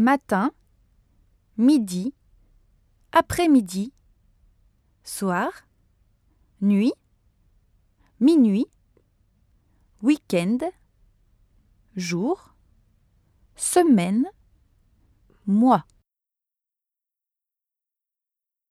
matin, midi, après-midi, soir, nuit, minuit, week-end, jour, semaine, mois.